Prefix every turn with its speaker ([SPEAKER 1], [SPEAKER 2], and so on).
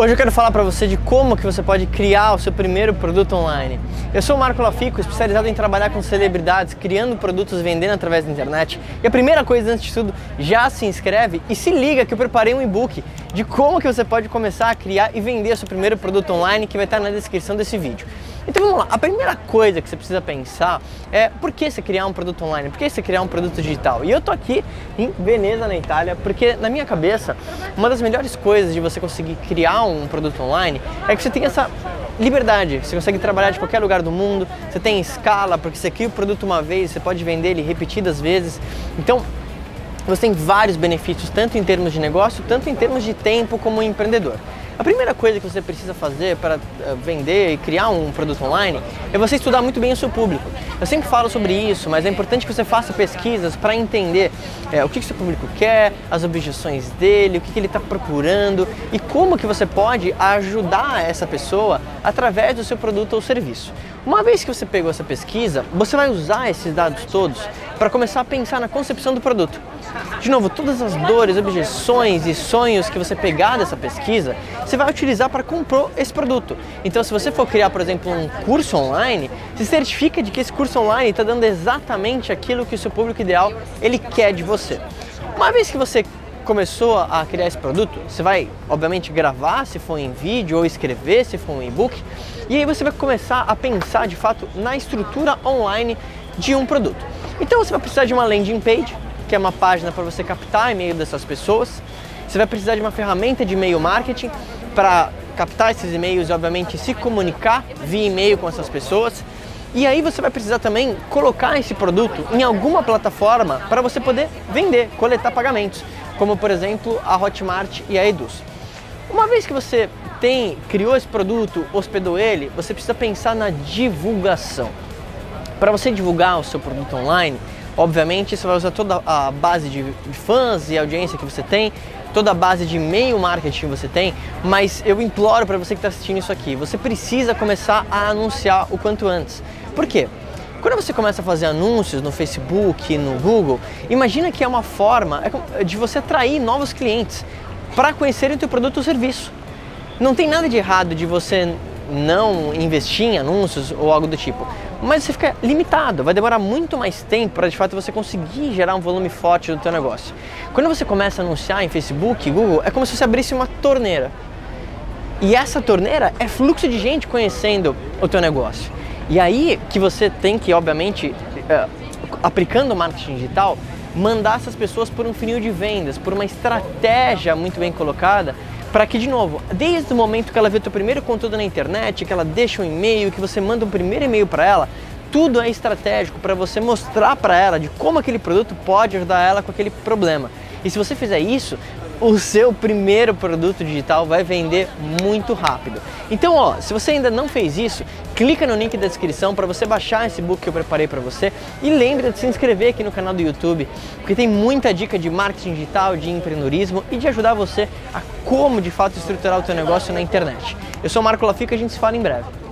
[SPEAKER 1] Hoje eu quero falar para você de como que você pode criar o seu primeiro produto online. Eu sou o Marco Lafico, especializado em trabalhar com celebridades, criando produtos, vendendo através da internet. E a primeira coisa antes de tudo, já se inscreve e se liga que eu preparei um e-book de como que você pode começar a criar e vender seu primeiro produto online que vai estar na descrição desse vídeo. Então vamos lá, a primeira coisa que você precisa pensar é por que você criar um produto online, por que você criar um produto digital. E eu tô aqui em Veneza, na Itália, porque na minha cabeça, uma das melhores coisas de você conseguir criar um produto online é que você tem essa liberdade, você consegue trabalhar de qualquer lugar do mundo, você tem escala, porque você cria o produto uma vez, você pode vender ele repetidas vezes. Então, você tem vários benefícios, tanto em termos de negócio, tanto em termos de tempo como empreendedor. A primeira coisa que você precisa fazer para eh, vender e criar um produto online é você estudar muito bem o seu público. Eu sempre falo sobre isso, mas é importante que você faça pesquisas para entender é, o que, que seu público quer, as objeções dele, o que, que ele está procurando e como que você pode ajudar essa pessoa através do seu produto ou serviço. Uma vez que você pegou essa pesquisa, você vai usar esses dados todos para começar a pensar na concepção do produto. De novo, todas as dores, objeções e sonhos que você pegar dessa pesquisa, você vai utilizar para comprar esse produto. Então, se você for criar, por exemplo, um curso online, se certifica de que esse curso online está dando exatamente aquilo que o seu público ideal ele quer de você. Uma vez que você começou a criar esse produto, você vai, obviamente, gravar se for em vídeo ou escrever se for um e-book, e aí você vai começar a pensar de fato na estrutura online de um produto. Então você vai precisar de uma landing page, que é uma página para você captar e-mail dessas pessoas. Você vai precisar de uma ferramenta de e-mail marketing para captar esses e-mails e, obviamente, se comunicar via e-mail com essas pessoas. E aí você vai precisar também colocar esse produto em alguma plataforma para você poder vender, coletar pagamentos, como por exemplo a Hotmart e a Eduz. Uma vez que você tem, criou esse produto, hospedou ele, você precisa pensar na divulgação. Para você divulgar o seu produto online, obviamente você vai usar toda a base de fãs e audiência que você tem, toda a base de e-mail marketing que você tem, mas eu imploro para você que está assistindo isso aqui, você precisa começar a anunciar o quanto antes. Por quê? Quando você começa a fazer anúncios no Facebook, no Google, imagina que é uma forma é de você atrair novos clientes para conhecerem o teu produto ou serviço. Não tem nada de errado de você não investir em anúncios ou algo do tipo, mas você fica limitado, vai demorar muito mais tempo para de fato você conseguir gerar um volume forte do teu negócio. Quando você começa a anunciar em Facebook, Google, é como se você abrisse uma torneira. E essa torneira é fluxo de gente conhecendo o teu negócio. E aí que você tem que, obviamente, é, aplicando o marketing digital, mandar essas pessoas por um funil de vendas, por uma estratégia muito bem colocada para que, de novo, desde o momento que ela vê o teu primeiro conteúdo na internet, que ela deixa um e-mail, que você manda um primeiro e-mail para ela, tudo é estratégico para você mostrar para ela de como aquele produto pode ajudar ela com aquele problema. E se você fizer isso, o seu primeiro produto digital vai vender muito rápido. Então, ó, se você ainda não fez isso, clica no link da descrição para você baixar esse book que eu preparei para você e lembre de se inscrever aqui no canal do YouTube, porque tem muita dica de marketing digital, de empreendedorismo e de ajudar você a como de fato estruturar o seu negócio na internet. Eu sou o Marco Lafica, a gente se fala em breve.